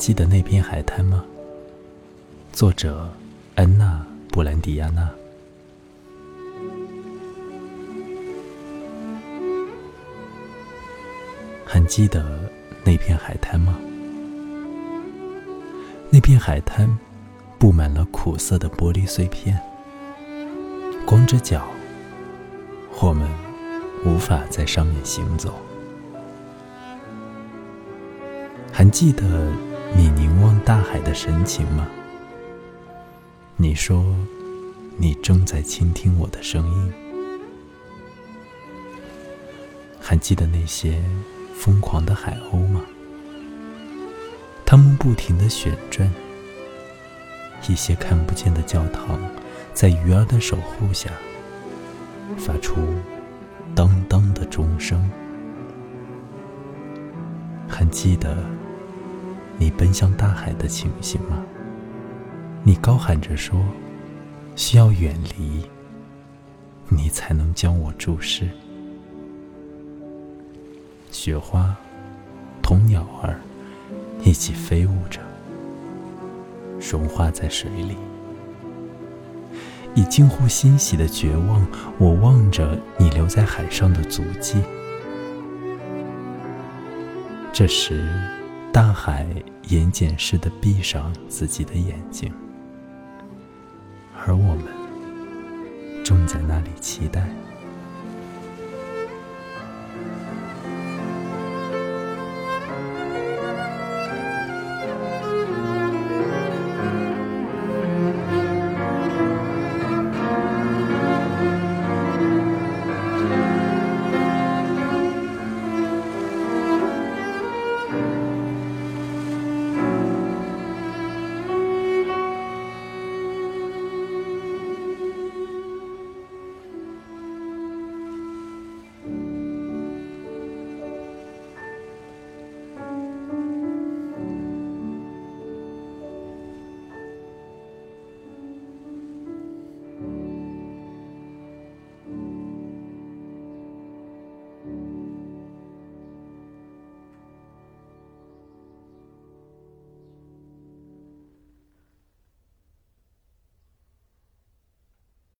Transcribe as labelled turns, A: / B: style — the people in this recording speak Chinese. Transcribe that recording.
A: 记得那片海滩吗？作者安娜·布兰迪亚娜。还记得那片海滩吗？那片海滩布满了苦涩的玻璃碎片，光着脚，我们无法在上面行走。还记得你凝望大海的神情吗？你说，你正在倾听我的声音。还记得那些疯狂的海鸥吗？它们不停地旋转。一些看不见的教堂，在鱼儿的守护下，发出当当的钟声。还记得你奔向大海的情形吗？你高喊着说：“需要远离，你才能将我注视。”雪花同鸟儿一起飞舞着，融化在水里。以近乎欣喜的绝望，我望着你留在海上的足迹。这时，大海眼睑似的闭上自己的眼睛。而我们正在那里期待。